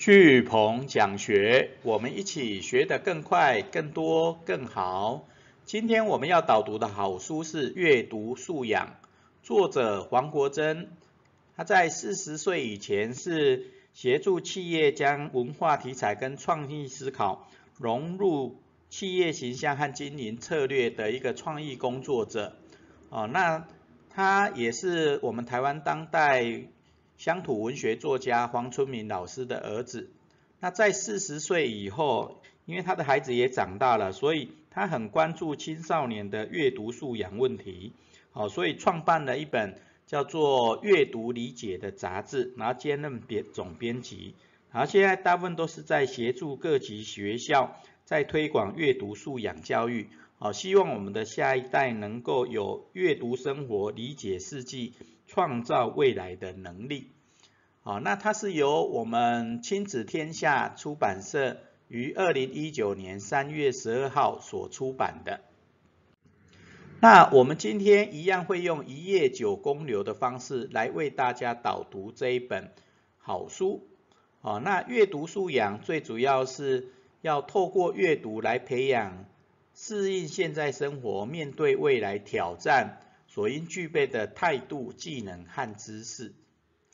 巨鹏讲学，我们一起学得更快、更多、更好。今天我们要导读的好书是《阅读素养》，作者黄国珍。他在四十岁以前是协助企业将文化题材跟创意思考融入企业形象和经营策略的一个创意工作者。哦，那他也是我们台湾当代。乡土文学作家黄春明老师的儿子，那在四十岁以后，因为他的孩子也长大了，所以他很关注青少年的阅读素养问题，好，所以创办了一本叫做《阅读理解》的杂志，然后兼任编总编辑，然后现在大部分都是在协助各级学校在推广阅读素养教育，好，希望我们的下一代能够有阅读生活、理解世界。创造未来的能力，好，那它是由我们亲子天下出版社于二零一九年三月十二号所出版的。那我们今天一样会用一页九公流的方式来为大家导读这一本好书。好，那阅读素养最主要是要透过阅读来培养适应现在生活、面对未来挑战。所应具备的态度、技能和知识。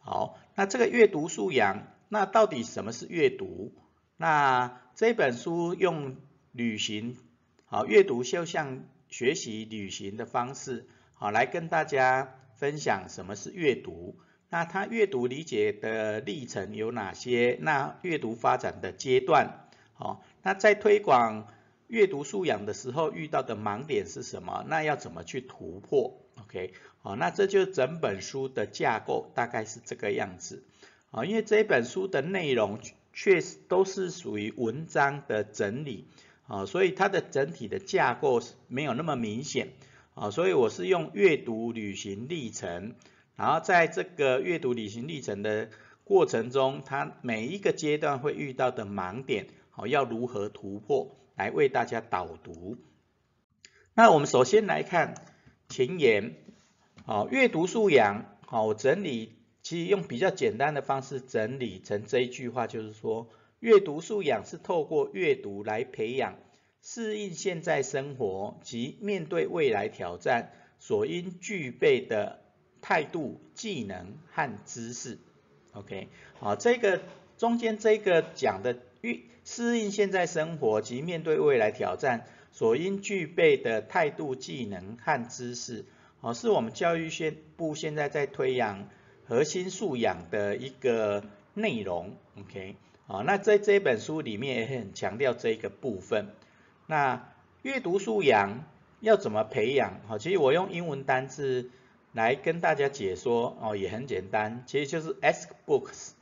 好，那这个阅读素养，那到底什么是阅读？那这本书用旅行，好，阅读就像学习旅行的方式，好，来跟大家分享什么是阅读。那它阅读理解的历程有哪些？那阅读发展的阶段，好，那在推广阅读素养的时候遇到的盲点是什么？那要怎么去突破？OK，好，那这就是整本书的架构大概是这个样子，啊，因为这本书的内容确实都是属于文章的整理，啊，所以它的整体的架构是没有那么明显，啊，所以我是用阅读旅行历程，然后在这个阅读旅行历程的过程中，它每一个阶段会遇到的盲点，好，要如何突破，来为大家导读。那我们首先来看。前言，好，阅读素养，好，我整理，其实用比较简单的方式整理成这一句话，就是说，阅读素养是透过阅读来培养适应现在生活及面对未来挑战所应具备的态度、技能和知识。OK，好，这个中间这个讲的适适应现在生活及面对未来挑战。所应具备的态度、技能和知识，哦，是我们教育现部现在在推养核心素养的一个内容，OK，好，那在这本书里面也很强调这个部分。那阅读素养要怎么培养？好，其实我用英文单字来跟大家解说，哦，也很简单，其实就是 ask books，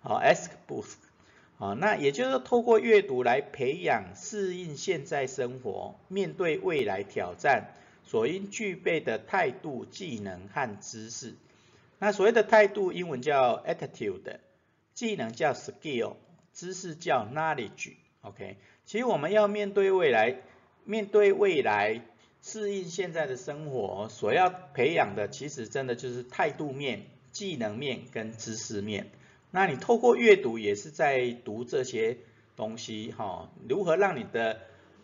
好，ask books。啊，那也就是透过阅读来培养适应现在生活、面对未来挑战所应具备的态度、技能和知识。那所谓的态度，英文叫 attitude，技能叫 skill，知识叫 knowledge。OK，其实我们要面对未来，面对未来适应现在的生活，所要培养的，其实真的就是态度面、技能面跟知识面。那你透过阅读也是在读这些东西哈，如何让你的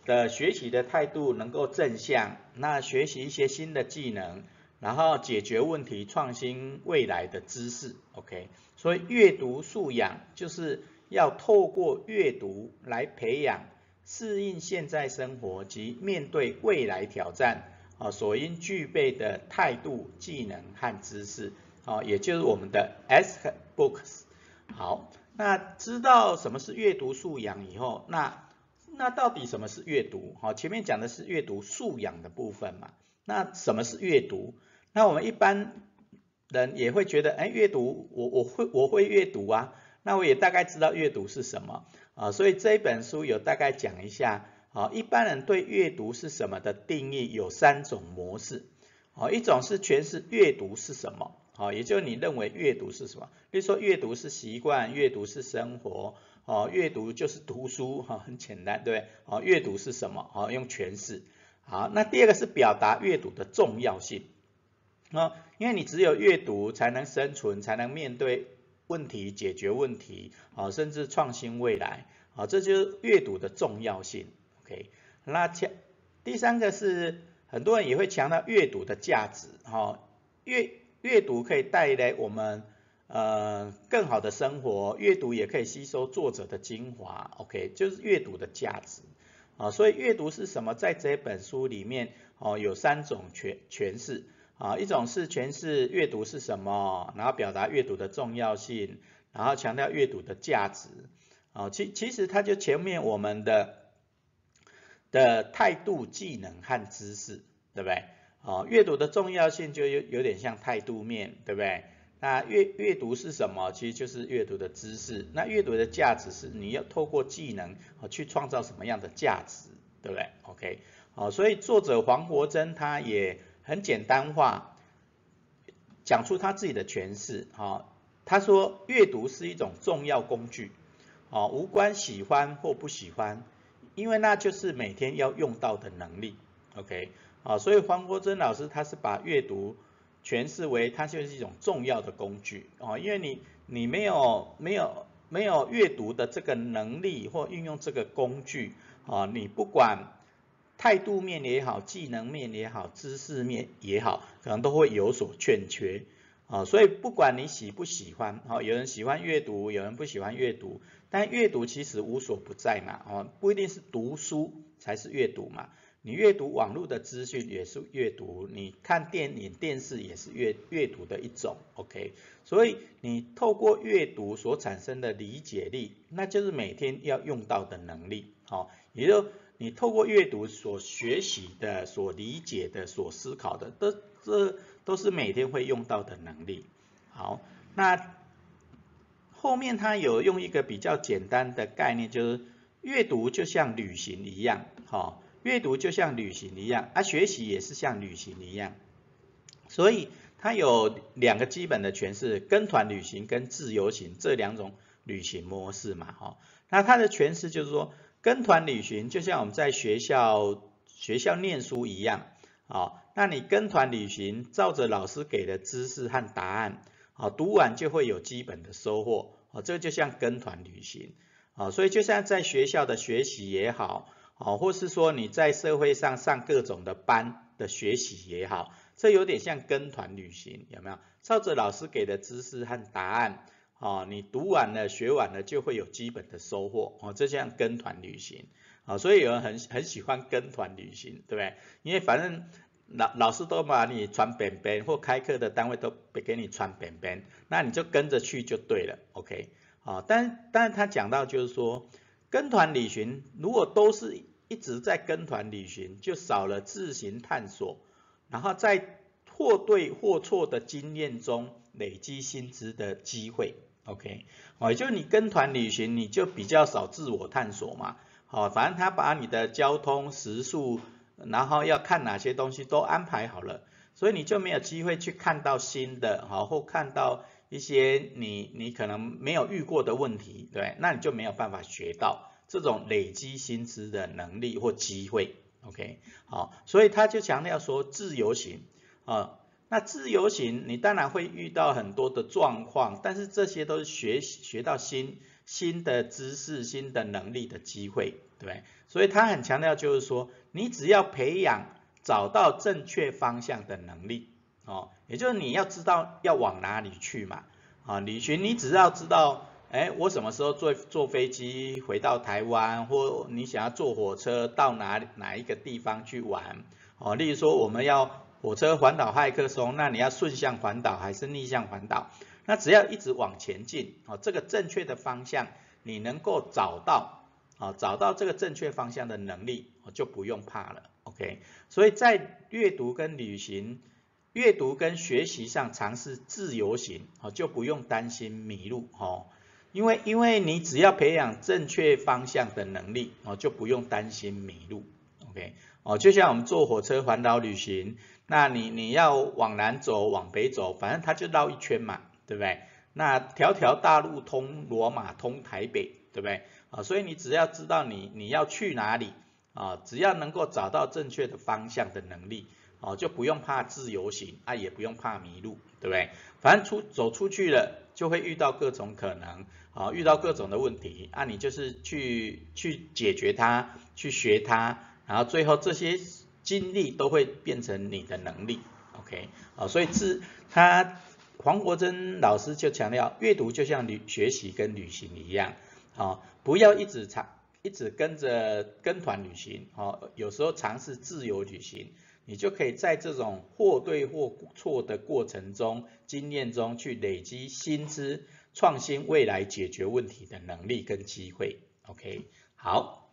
的学习的态度能够正向？那学习一些新的技能，然后解决问题、创新未来的知识，OK？所以阅读素养就是要透过阅读来培养适应现在生活及面对未来挑战啊所应具备的态度、技能和知识啊，也就是我们的 S-books。好，那知道什么是阅读素养以后，那那到底什么是阅读？好，前面讲的是阅读素养的部分嘛。那什么是阅读？那我们一般人也会觉得，哎，阅读我我会我会阅读啊，那我也大概知道阅读是什么啊。所以这一本书有大概讲一下，啊，一般人对阅读是什么的定义有三种模式，啊，一种是全是阅读是什么。好，也就是你认为阅读是什么？比如说阅读是习惯，阅读是生活，哦，阅读就是读书，哈，很简单，对不对？哦，阅读是什么？哦，用诠释。好，那第二个是表达阅读的重要性，啊，因为你只有阅读才能生存，才能面对问题、解决问题，啊，甚至创新未来，啊，这就是阅读的重要性。OK，那强第三个是很多人也会强调阅读的价值，哈，阅阅读可以带来我们呃更好的生活，阅读也可以吸收作者的精华。OK，就是阅读的价值，啊，所以阅读是什么？在这本书里面，哦，有三种诠诠释。啊，一种是诠释阅读是什么，然后表达阅读的重要性，然后强调阅读的价值。啊，其其实它就前面我们的的态度、技能和知识，对不对？啊，阅读的重要性就有有点像态度面，对不对？那阅阅读是什么？其实就是阅读的知识。那阅读的价值是你要透过技能啊去创造什么样的价值，对不对？OK，好，所以作者黄国珍他也。很简单化，讲出他自己的诠释。哈，他说阅读是一种重要工具，哦，无关喜欢或不喜欢，因为那就是每天要用到的能力。OK，啊，所以黄国珍老师他是把阅读诠释为它就是一种重要的工具。啊，因为你你没有没有没有阅读的这个能力或运用这个工具，啊，你不管。态度面也好，技能面也好，知识面也好，可能都会有所欠缺啊。所以不管你喜不喜欢，啊，有人喜欢阅读，有人不喜欢阅读，但阅读其实无所不在嘛，哦，不一定是读书才是阅读嘛。你阅读网络的资讯也是阅读，你看电影、电视也是阅阅读的一种，OK。所以你透过阅读所产生的理解力，那就是每天要用到的能力，好，也就。你透过阅读所学习的、所理解的、所思考的，都这都是每天会用到的能力。好，那后面他有用一个比较简单的概念，就是阅读就像旅行一样，哈，阅读就像旅行一样，啊，学习也是像旅行一样。所以它有两个基本的诠释：跟团旅行跟自由行这两种旅行模式嘛，哈。那它的诠释就是说。跟团旅行就像我们在学校学校念书一样，啊，那你跟团旅行，照着老师给的知识和答案，啊，读完就会有基本的收获，啊，这个就像跟团旅行，啊，所以就像在学校的学习也好，哦，或是说你在社会上上各种的班的学习也好，这有点像跟团旅行，有没有？照着老师给的知识和答案。哦，你读完了、学完了，就会有基本的收获。哦，这像跟团旅行。啊，所以有人很很喜欢跟团旅行，对不对？因为反正老老师都把你传本本，或开课的单位都给你传本本，那你就跟着去就对了。OK，啊，但但是他讲到就是说，跟团旅行如果都是一直在跟团旅行，就少了自行探索，然后在或对或错的经验中累积薪资的机会。OK，哦，也就你跟团旅行，你就比较少自我探索嘛。好，反正他把你的交通食宿，然后要看哪些东西都安排好了，所以你就没有机会去看到新的，好，或看到一些你你可能没有遇过的问题，对，那你就没有办法学到这种累积薪资的能力或机会。OK，好，所以他就强调说自由行，啊。那自由行，你当然会遇到很多的状况，但是这些都是学学到新新的知识、新的能力的机会，对？所以他很强调就是说，你只要培养找到正确方向的能力，哦，也就是你要知道要往哪里去嘛，啊，旅行你只要知道，哎，我什么时候坐坐飞机回到台湾，或你想要坐火车到哪哪一个地方去玩，哦，例如说我们要。火车环岛骇客松，那你要顺向环岛还是逆向环岛？那只要一直往前进，哦，这个正确的方向你能够找到，啊，找到这个正确方向的能力，就不用怕了，OK？所以在阅读跟旅行、阅读跟学习上尝试自由行，哦，就不用担心迷路，哦，因为因为你只要培养正确方向的能力，哦，就不用担心迷路，OK？哦，就像我们坐火车环岛旅行。那你你要往南走，往北走，反正它就绕一圈嘛，对不对？那条条大路通罗马，通台北，对不对？啊，所以你只要知道你你要去哪里啊，只要能够找到正确的方向的能力哦，就不用怕自由行啊，也不用怕迷路，对不对？反正出走出去了，就会遇到各种可能，啊，遇到各种的问题，啊，你就是去去解决它，去学它，然后最后这些经历都会变成你的能力，OK，啊，所以自他黄国珍老师就强调，阅读就像旅学习跟旅行一样，啊，不要一直尝一直跟着跟团旅行，哦，有时候尝试自由旅行。你就可以在这种或对或错的过程中、经验中去累积新知，创新未来解决问题的能力跟机会。OK，好，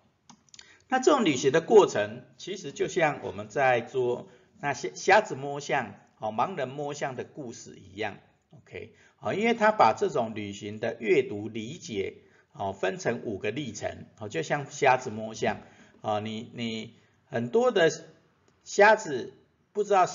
那这种旅行的过程，其实就像我们在做那些瞎子摸象、哦盲人摸象的故事一样。OK，好，因为他把这种旅行的阅读理解，哦分成五个历程，哦就像瞎子摸象，啊你你很多的。瞎子不知道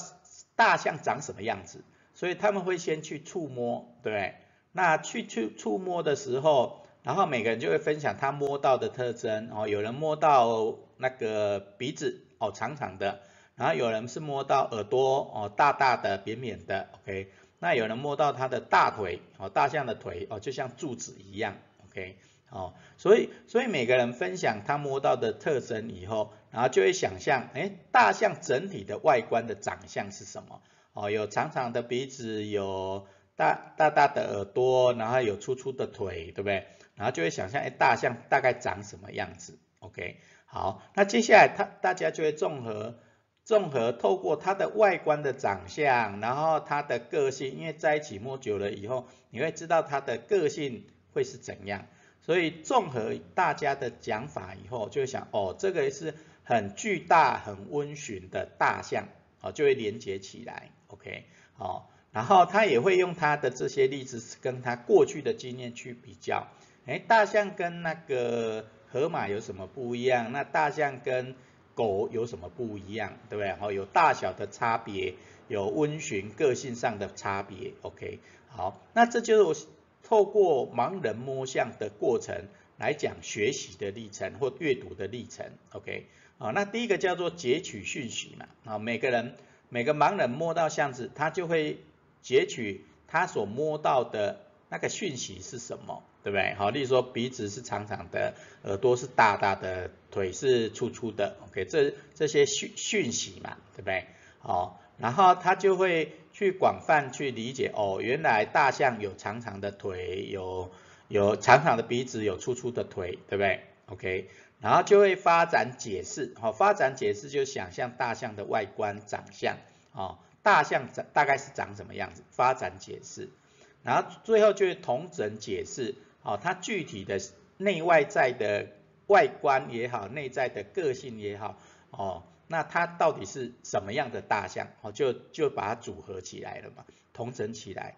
大象长什么样子，所以他们会先去触摸，对不对？那去去触摸的时候，然后每个人就会分享他摸到的特征哦。有人摸到那个鼻子哦，长长的，然后有人是摸到耳朵哦，大大的、扁扁的，OK。那有人摸到他的大腿哦，大象的腿哦，就像柱子一样，OK。哦，所以所以每个人分享他摸到的特征以后，然后就会想象，哎，大象整体的外观的长相是什么？哦，有长长的鼻子，有大大大的耳朵，然后有粗粗的腿，对不对？然后就会想象，哎，大象大概长什么样子？OK，好，那接下来他大家就会综合综合透过它的外观的长相，然后它的个性，因为在一起摸久了以后，你会知道它的个性会是怎样。所以综合大家的讲法以后，就会想哦，这个是很巨大、很温驯的大象，哦，就会连接起来，OK，好，然后他也会用他的这些例子跟他过去的经验去比较，哎，大象跟那个河马有什么不一样？那大象跟狗有什么不一样？对不对？哦，有大小的差别，有温驯个性上的差别，OK，好，那这就是。透过盲人摸象的过程来讲学习的历程或阅读的历程，OK，啊，那第一个叫做截取讯息嘛，啊，每个人每个盲人摸到象子，他就会截取他所摸到的那个讯息是什么，对不对？好，例如说鼻子是长长的，耳朵是大大的，腿是粗粗的，OK，这这些讯讯息嘛，对不对？好，然后他就会。去广泛去理解哦，原来大象有长长的腿，有有长长的鼻子，有粗粗的腿，对不对？OK，然后就会发展解释，好，发展解释就想象大象的外观长相，哦，大象长大概是长什么样子？发展解释，然后最后就是同整解释，哦，它具体的内外在的外观也好，内在的个性也好，哦。那它到底是什么样的大象？哦，就就把它组合起来了嘛，同整起来。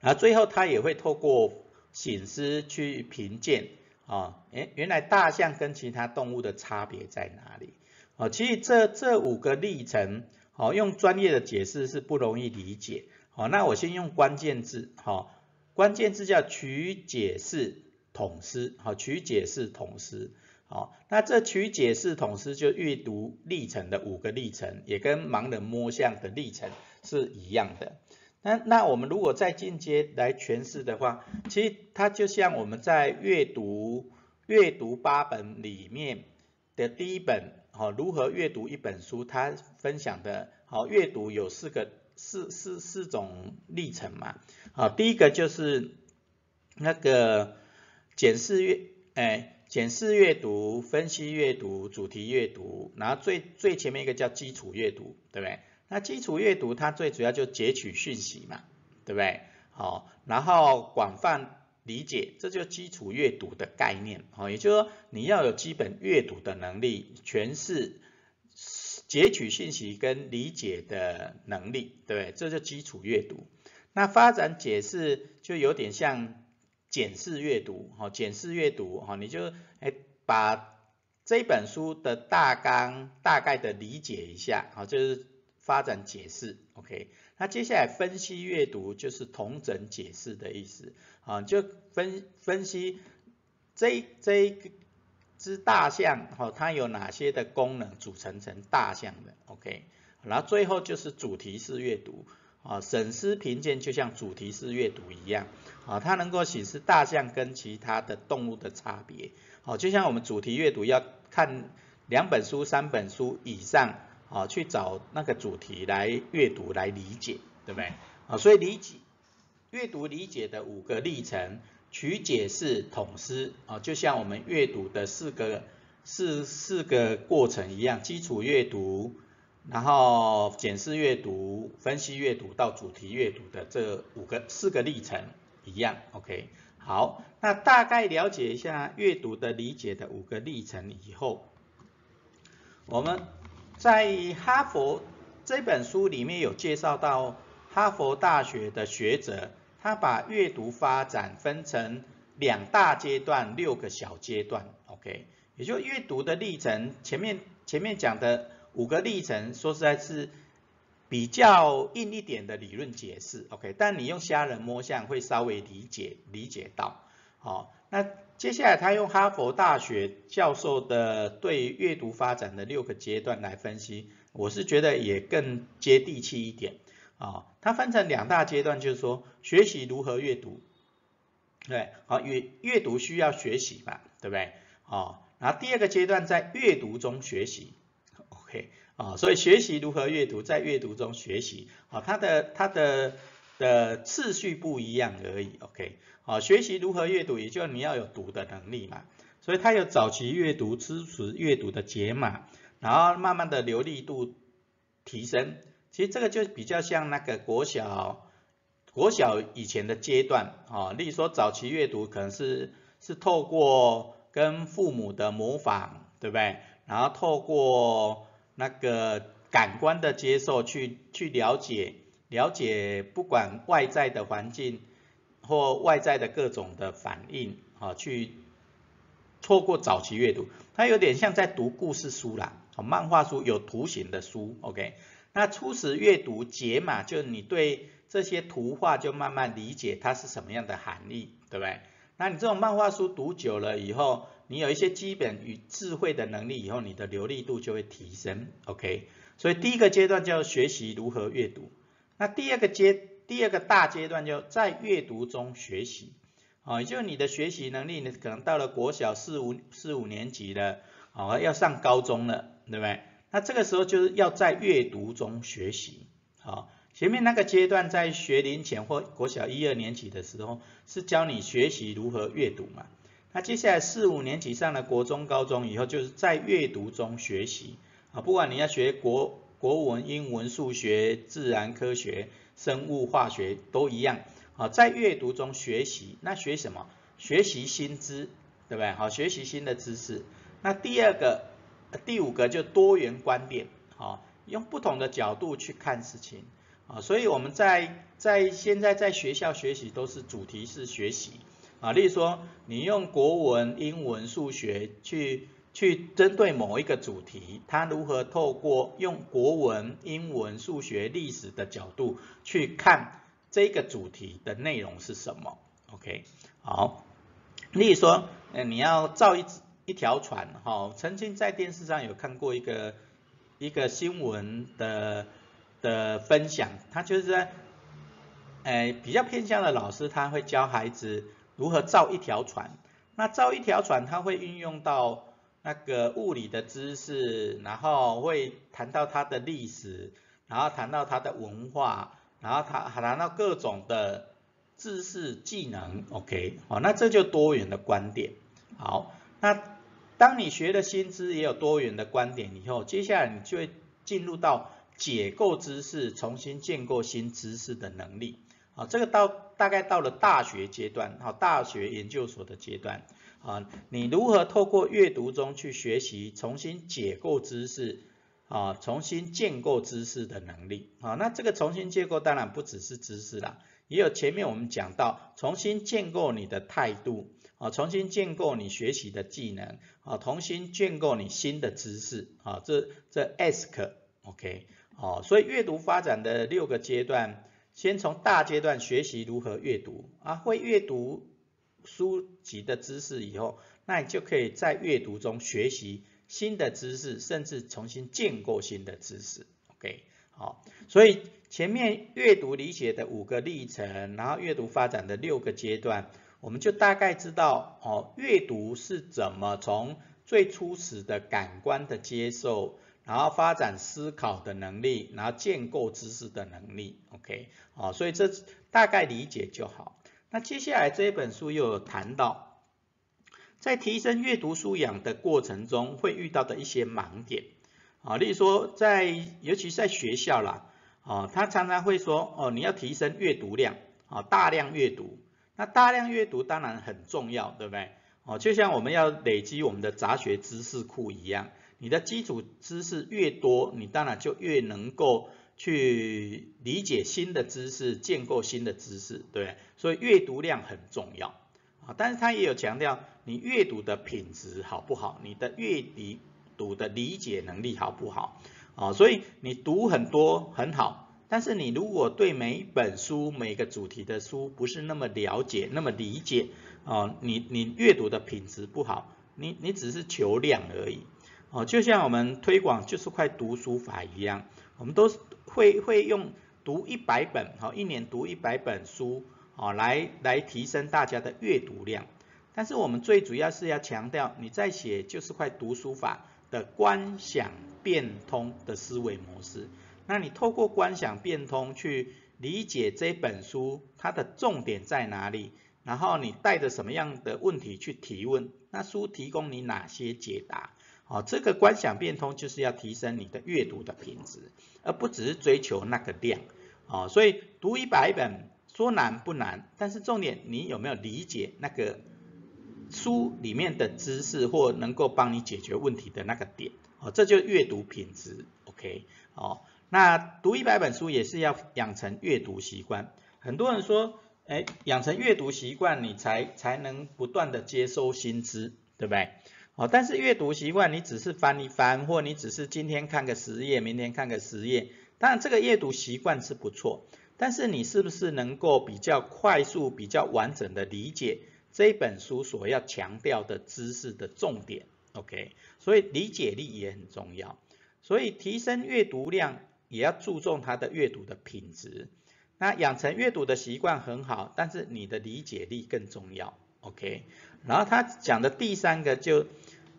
然后最后它也会透过醒思去评鉴，啊，诶，原来大象跟其他动物的差别在哪里？哦，其实这这五个历程，哦，用专业的解释是不容易理解。好，那我先用关键字，好，关键字叫取解释统思，好，取解释统思。好，那这取解释统思就阅读历程的五个历程，也跟盲人摸象的历程是一样的。那那我们如果再进阶来诠释的话，其实它就像我们在阅读阅读八本里面的第一本，好，如何阅读一本书，它分享的，好，阅读有四个四四四种历程嘛。好，第一个就是那个检视阅，哎。检视阅读、分析阅读、主题阅读，然后最最前面一个叫基础阅读，对不对？那基础阅读它最主要就截取讯息嘛，对不对？好，然后广泛理解，这就基础阅读的概念，好，也就是说你要有基本阅读的能力，诠释、截取信息跟理解的能力，对不对？这就基础阅读。那发展解释就有点像。检视阅读，哈，检视阅读，哈，你就哎把这本书的大纲大概的理解一下，好，就是发展解释，OK。那接下来分析阅读就是同整解释的意思，啊，就分分析这这一只大象，哈，它有哪些的功能组成成大象的，OK。然后最后就是主题式阅读啊，审思评鉴就像主题式阅读一样啊，它能够显示大象跟其他的动物的差别。好，就像我们主题阅读要看两本书、三本书以上啊，去找那个主题来阅读来理解，对不对？啊，所以理解阅读理解的五个历程，取解释统思啊，就像我们阅读的四个四四个过程一样，基础阅读，然后检视阅读、分析阅读到主题阅读的这五个四个历程一样，OK。好，那大概了解一下阅读的理解的五个历程以后，我们在哈佛这本书里面有介绍到哈佛大学的学者，他把阅读发展分成两大阶段、六个小阶段，OK，也就阅读的历程，前面前面讲的五个历程，说实在是。比较硬一点的理论解释，OK，但你用虾仁摸象会稍微理解理解到，好，那接下来他用哈佛大学教授的对阅读发展的六个阶段来分析，我是觉得也更接地气一点，啊，它分成两大阶段，就是说学习如何阅读，对，好阅阅读需要学习嘛，对不对？好，然后第二个阶段在阅读中学习，OK。啊，所以学习如何阅读，在阅读中学习，啊，它的它的的次序不一样而已，OK，好，学习如何阅读，也就你要有读的能力嘛，所以它有早期阅读、支持阅读的解码，然后慢慢的流利度提升，其实这个就比较像那个国小国小以前的阶段，啊，例如说早期阅读可能是是透过跟父母的模仿，对不对？然后透过那个感官的接受，去去了解了解，不管外在的环境或外在的各种的反应，啊，去错过早期阅读，它有点像在读故事书啦，漫画书有图形的书，OK，那初始阅读解码，就你对这些图画就慢慢理解它是什么样的含义，对不对？那你这种漫画书读久了以后，你有一些基本与智慧的能力以后，你的流利度就会提升，OK。所以第一个阶段叫学习如何阅读，那第二个阶第二个大阶段就在阅读中学习，啊，也就是你的学习能力呢，可能到了国小四五四五年级了，啊，要上高中了，对不对？那这个时候就是要在阅读中学习，好。前面那个阶段在学龄前或国小一二年级的时候，是教你学习如何阅读嘛？那接下来四五年级上了国中、高中以后，就是在阅读中学习啊，不管你要学国国文、英文、数学、自然科学、生物、化学都一样啊，在阅读中学习，那学什么？学习新知，对不对？好，学习新的知识。那第二个、第五个就多元观点，好，用不同的角度去看事情。啊，所以我们在在现在在学校学习都是主题式学习啊，例如说你用国文、英文、数学去去针对某一个主题，他如何透过用国文、英文、数学、历史的角度去看这个主题的内容是什么？OK，好，例如说，嗯，你要造一一条船，哈，曾经在电视上有看过一个一个新闻的。的分享，他就是在，呃，比较偏向的老师，他会教孩子如何造一条船。那造一条船，他会运用到那个物理的知识，然后会谈到它的历史，然后谈到它的文化，然后谈谈到各种的知识技能。OK，好，那这就多元的观点。好，那当你学了新知，也有多元的观点以后，接下来你就会进入到。解构知识，重新建构新知识的能力，啊，这个到大概到了大学阶段，好，大学研究所的阶段，啊，你如何透过阅读中去学习，重新解构知识，啊，重新建构知识的能力，啊，那这个重新建构当然不只是知识啦，也有前面我们讲到，重新建构你的态度，啊，重新建构你学习的技能，啊，重新建构你新的知识，啊，这这 ask，OK。哦，所以阅读发展的六个阶段，先从大阶段学习如何阅读啊，会阅读书籍的知识以后，那你就可以在阅读中学习新的知识，甚至重新建构新的知识。OK，好，所以前面阅读理解的五个历程，然后阅读发展的六个阶段，我们就大概知道哦，阅读是怎么从最初始的感官的接受，然后发展思考的能力，然后建构知识的能力，OK，好，所以这大概理解就好。那接下来这一本书又有谈到，在提升阅读素养的过程中会遇到的一些盲点，啊，例如说在尤其在学校啦，啊，他常常会说，哦，你要提升阅读量，啊，大量阅读，那大量阅读当然很重要，对不对？哦，就像我们要累积我们的杂学知识库一样，你的基础知识越多，你当然就越能够去理解新的知识，建构新的知识，对，所以阅读量很重要啊。但是他也有强调，你阅读的品质好不好，你的阅读的理解能力好不好啊？所以你读很多很好，但是你如果对每一本书、每个主题的书不是那么了解、那么理解。啊，你你阅读的品质不好，你你只是求量而已。哦，就像我们推广就是块读书法一样，我们都是会会用读一百本，好，一年读一百本书，哦，来来提升大家的阅读量。但是我们最主要是要强调，你在写就是块读书法的观想变通的思维模式。那你透过观想变通去理解这本书，它的重点在哪里？然后你带着什么样的问题去提问？那书提供你哪些解答？哦，这个观想变通就是要提升你的阅读的品质，而不只是追求那个量。哦，所以读一百本说难不难，但是重点你有没有理解那个书里面的知识或能够帮你解决问题的那个点？哦，这就阅读品质。OK，哦，那读一百本书也是要养成阅读习惯。很多人说。哎，养成阅读习惯，你才才能不断的接收新知，对不对？哦，但是阅读习惯，你只是翻一翻，或你只是今天看个十页，明天看个十页，当然这个阅读习惯是不错，但是你是不是能够比较快速、比较完整的理解这本书所要强调的知识的重点？OK，所以理解力也很重要，所以提升阅读量也要注重它的阅读的品质。那养成阅读的习惯很好，但是你的理解力更重要，OK？然后他讲的第三个就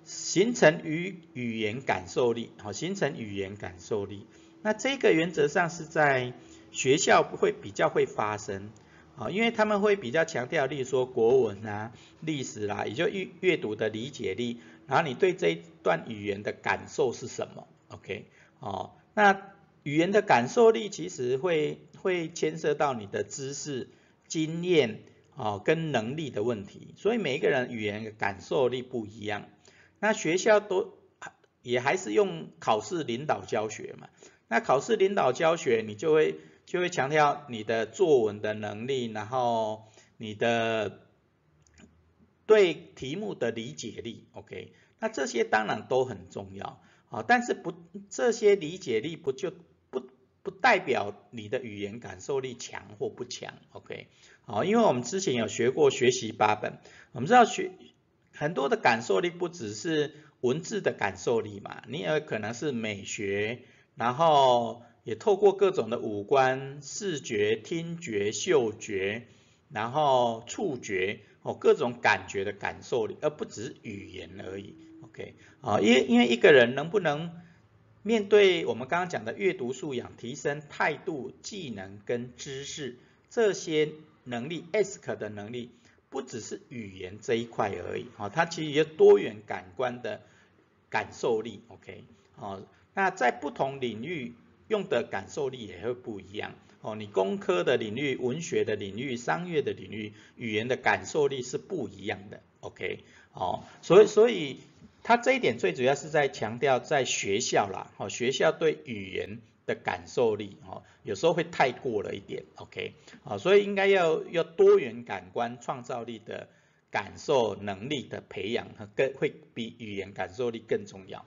形成语语言感受力，好，形成语言感受力。那这个原则上是在学校会比较会发生，啊，因为他们会比较强调，例如说国文啊、历史啦，也就阅阅读的理解力，然后你对这一段语言的感受是什么，OK？哦，那语言的感受力其实会。会牵涉到你的知识、经验啊跟能力的问题，所以每一个人语言感受力不一样。那学校都也还是用考试领导教学嘛？那考试领导教学，你就会就会强调你的作文的能力，然后你的对题目的理解力，OK？那这些当然都很重要啊，但是不这些理解力不就？不代表你的语言感受力强或不强，OK？好，因为我们之前有学过学习八本，我们知道学很多的感受力不只是文字的感受力嘛，你也可能是美学，然后也透过各种的五官、视觉、听觉、嗅觉，然后触觉哦，各种感觉的感受力，而不只是语言而已，OK？啊，因为因为一个人能不能面对我们刚刚讲的阅读素养提升态度、技能跟知识这些能力，ask 的能力不只是语言这一块而已，哦，它其实有多元感官的感受力，OK，哦，那在不同领域用的感受力也会不一样，哦，你工科的领域、文学的领域、商业的领域，语言的感受力是不一样的，OK，哦，所以所以。他这一点最主要是在强调在学校啦，哦，学校对语言的感受力，哦，有时候会太过了一点，OK，哦，所以应该要要多元感官创造力的感受能力的培养，更会比语言感受力更重要。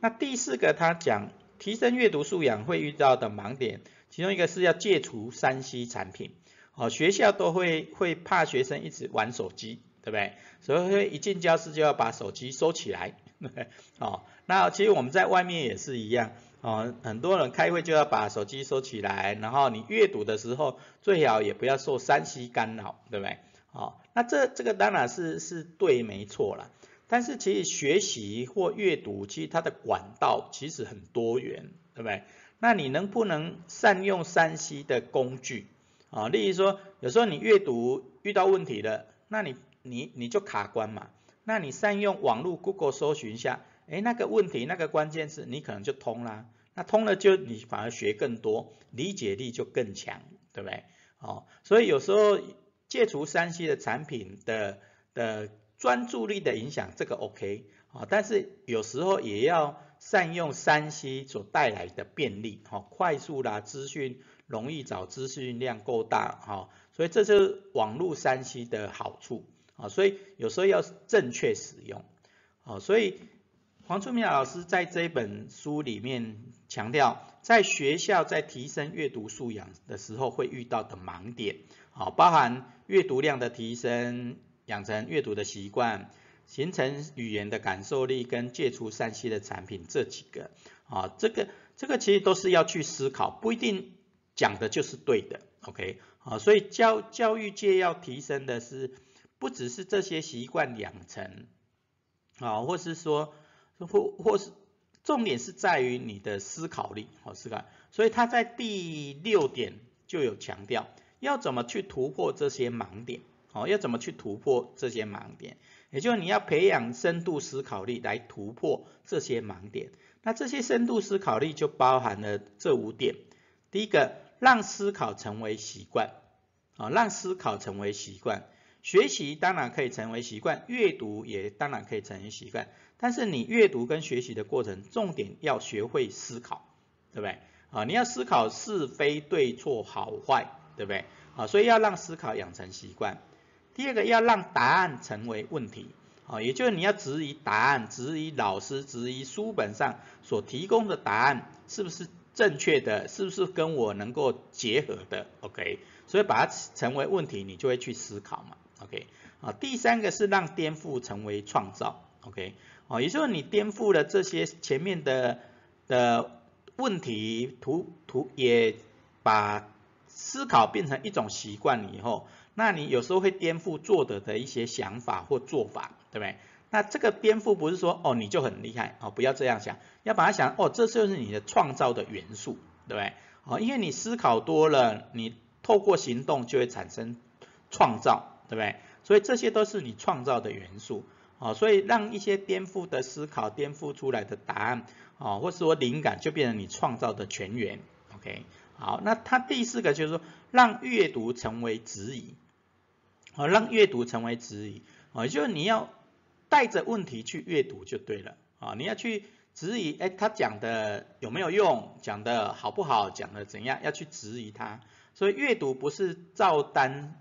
那第四个他讲提升阅读素养会遇到的盲点，其中一个是要戒除三 C 产品，哦，学校都会会怕学生一直玩手机对不对？所以一进教室就要把手机收起来，哦，那其实我们在外面也是一样，哦，很多人开会就要把手机收起来，然后你阅读的时候最好也不要受三 C 干扰，对不对？哦，那这这个当然是是对没错啦。但是其实学习或阅读，其实它的管道其实很多元，对不对？那你能不能善用三 C 的工具啊？例如说，有时候你阅读遇到问题了，那你你你就卡关嘛。那你善用网络 Google 搜寻一下，哎，那个问题那个关键字你可能就通啦。那通了就你反而学更多，理解力就更强，对不对？哦，所以有时候戒除三 C 的产品的的。专注力的影响，这个 OK 啊，但是有时候也要善用三 C 所带来的便利，哈，快速啦，资讯容易找，资讯量够大，哈，所以这是网络三 C 的好处，啊，所以有时候要正确使用，啊，所以黄春明老师在这一本书里面强调，在学校在提升阅读素养的时候会遇到的盲点，啊，包含阅读量的提升。养成阅读的习惯，形成语言的感受力，跟戒除三 C 的产品这几个。啊，这个这个其实都是要去思考，不一定讲的就是对的，OK？啊，所以教教育界要提升的是，不只是这些习惯养成啊，或是说或或是重点是在于你的思考力，好思考，所以他在第六点就有强调，要怎么去突破这些盲点。哦，要怎么去突破这些盲点？也就是你要培养深度思考力来突破这些盲点。那这些深度思考力就包含了这五点。第一个，让思考成为习惯。啊，让思考成为习惯。学习当然可以成为习惯，阅读也当然可以成为习惯。但是你阅读跟学习的过程，重点要学会思考，对不对？啊，你要思考是非对错好坏，对不对？啊，所以要让思考养成习惯。第二个要让答案成为问题，啊，也就是你要质疑答案，质疑老师，质疑书本上所提供的答案是不是正确的，是不是跟我能够结合的，OK，所以把它成为问题，你就会去思考嘛，OK，啊，第三个是让颠覆成为创造，OK，啊，也就是你颠覆了这些前面的的问题，图图也把思考变成一种习惯以后。那你有时候会颠覆作者的一些想法或做法，对不对？那这个颠覆不是说哦你就很厉害哦，不要这样想，要把它想哦这就是你的创造的元素，对不对？哦，因为你思考多了，你透过行动就会产生创造，对不对？所以这些都是你创造的元素，啊，所以让一些颠覆的思考颠覆出来的答案，啊，或者说灵感就变成你创造的全员，OK？好，那它第四个就是说让阅读成为质疑。好，让阅读成为质疑，啊，就是你要带着问题去阅读就对了，啊，你要去质疑，哎，他讲的有没有用，讲的好不好，讲的怎样，要去质疑他，所以阅读不是照单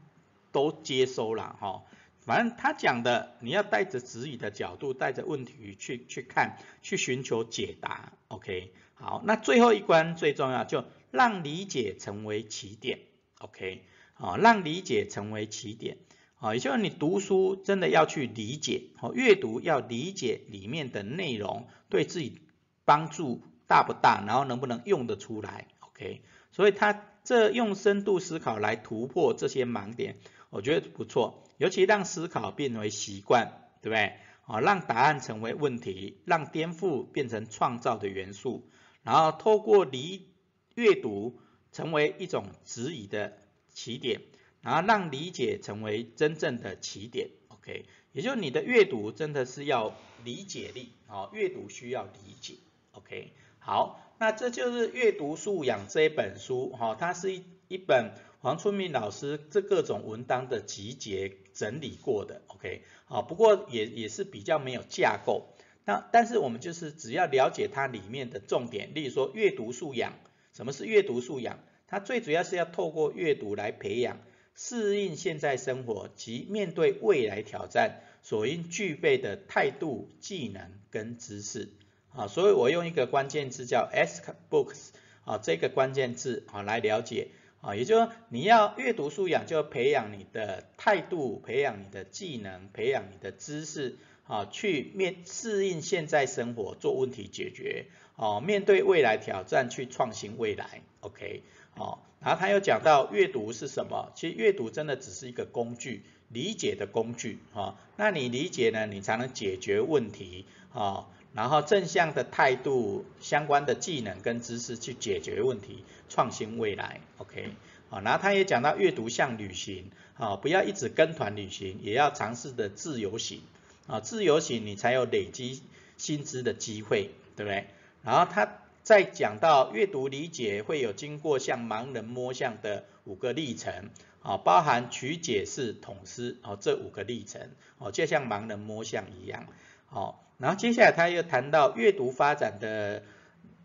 都接收了，哈，反正他讲的，你要带着质疑的角度，带着问题去去看，去寻求解答，OK，好，那最后一关最重要，就让理解成为起点，OK。啊，让理解成为起点，啊，也就是你读书真的要去理解，哦，阅读要理解里面的内容，对自己帮助大不大，然后能不能用得出来，OK？所以他这用深度思考来突破这些盲点，我觉得不错，尤其让思考变为习惯，对不对？啊，让答案成为问题，让颠覆变成创造的元素，然后透过理阅读成为一种质疑的。起点，然后让理解成为真正的起点，OK，也就是你的阅读真的是要理解力，哦，阅读需要理解，OK，好，那这就是阅读素养这一本书，哈，它是一一本黄春明老师这各种文章的集结整理过的，OK，好，不过也也是比较没有架构，那但是我们就是只要了解它里面的重点，例如说阅读素养，什么是阅读素养？它最主要是要透过阅读来培养适应现在生活及面对未来挑战所应具备的态度、技能跟知识。啊，所以我用一个关键字叫 ask books 啊，这个关键字啊来了解啊，也就是说你要阅读素养，就培养你的态度，培养你的技能，培养你的知识，啊，去面适应现在生活，做问题解决，哦，面对未来挑战，去创新未来，OK，哦，然后他又讲到阅读是什么？其实阅读真的只是一个工具，理解的工具，哈，那你理解呢，你才能解决问题，啊。然后正向的态度、相关的技能跟知识去解决问题、创新未来，OK，好，然后他也讲到阅读像旅行，啊，不要一直跟团旅行，也要尝试的自由行，啊，自由行你才有累积薪资的机会，对不对？然后他再讲到阅读理解会有经过像盲人摸象的五个历程，啊，包含曲解式、统思，哦，这五个历程，哦，就像盲人摸象一样，好。然后接下来他又谈到阅读发展的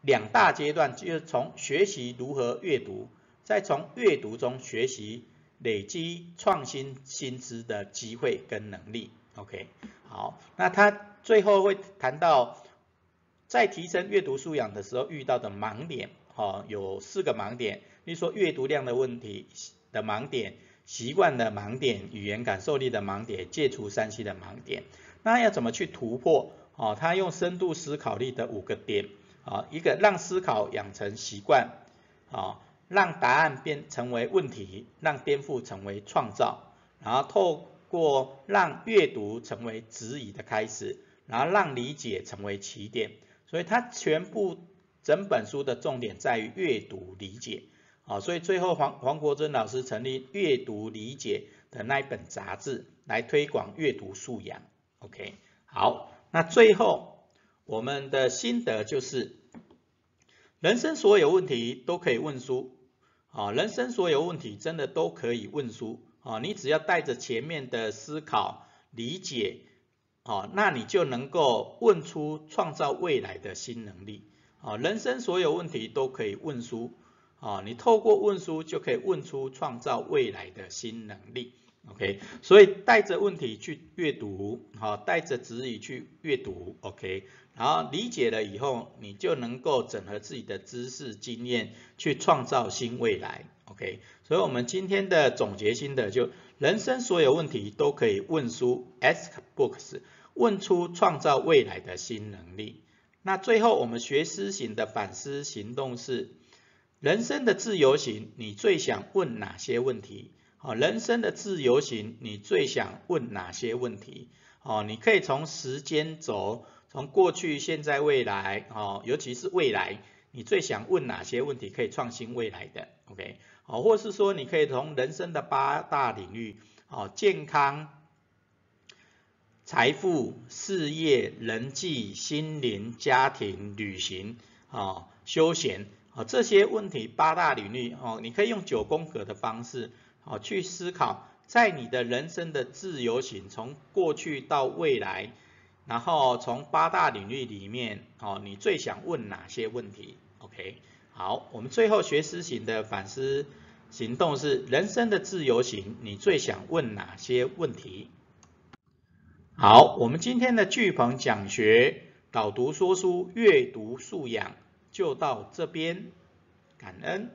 两大阶段，就是从学习如何阅读，再从阅读中学习累积创新薪资的机会跟能力。OK，好，那他最后会谈到在提升阅读素养的时候遇到的盲点，哈，有四个盲点，比如说阅读量的问题的盲点，习惯的盲点，语言感受力的盲点，戒除三 C 的盲点，那要怎么去突破？哦，他用深度思考力的五个点，啊，一个让思考养成习惯，啊，让答案变成为问题，让颠覆成为创造，然后透过让阅读成为质疑的开始，然后让理解成为起点，所以它全部整本书的重点在于阅读理解，啊，所以最后黄黄国珍老师成立阅读理解的那一本杂志来推广阅读素养，OK，好。那最后我们的心得就是，人生所有问题都可以问书啊，人生所有问题真的都可以问书啊，你只要带着前面的思考理解啊，那你就能够问出创造未来的新能力啊，人生所有问题都可以问书啊，你透过问书就可以问出创造未来的新能力。OK，所以带着问题去阅读，好，带着指引去阅读，OK，然后理解了以后，你就能够整合自己的知识经验，去创造新未来，OK。所以我们今天的总结心得就，人生所有问题都可以问书，ask books，问出创造未来的新能力。那最后我们学思行的反思行动是，人生的自由行，你最想问哪些问题？哦，人生的自由行，你最想问哪些问题？哦，你可以从时间轴，从过去、现在、未来，哦，尤其是未来，你最想问哪些问题可以创新未来的？OK，哦，或是说你可以从人生的八大领域，哦，健康、财富、事业、人际、心灵、家庭、旅行，哦，休闲，哦，这些问题八大领域，哦，你可以用九宫格的方式。好，去思考，在你的人生的自由行，从过去到未来，然后从八大领域里面，哦，你最想问哪些问题？OK，好，我们最后学思行的反思行动是人生的自由行，你最想问哪些问题？好，我们今天的巨鹏讲学导读说书阅读素养就到这边，感恩。